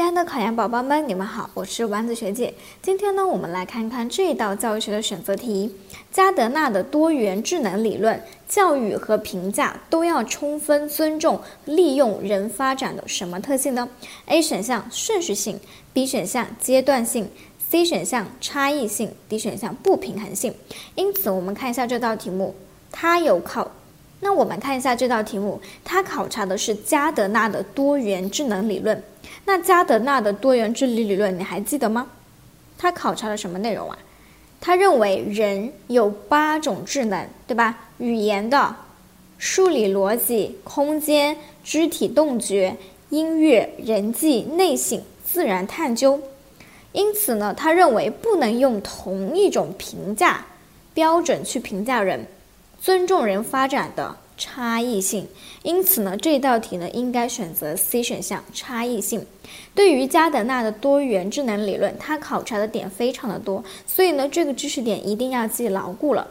亲爱的考研宝宝们，你们好，我是丸子学姐。今天呢，我们来看看这道教育学的选择题：加德纳的多元智能理论，教育和评价都要充分尊重利用人发展的什么特性呢？A 选项顺序性，B 选项阶段性，C 选项差异性，D 选项不平衡性。因此，我们看一下这道题目，它有考。那我们看一下这道题目，它考察的是加德纳的多元智能理论。那加德纳的多元智力理论你还记得吗？它考察了什么内容啊？他认为人有八种智能，对吧？语言的、数理逻辑、空间、肢体动觉、音乐、人际、内省、自然探究。因此呢，他认为不能用同一种评价标准去评价人。尊重人发展的差异性，因此呢，这道题呢应该选择 C 选项差异性。对于加德纳的多元智能理论，它考察的点非常的多，所以呢，这个知识点一定要记牢固了。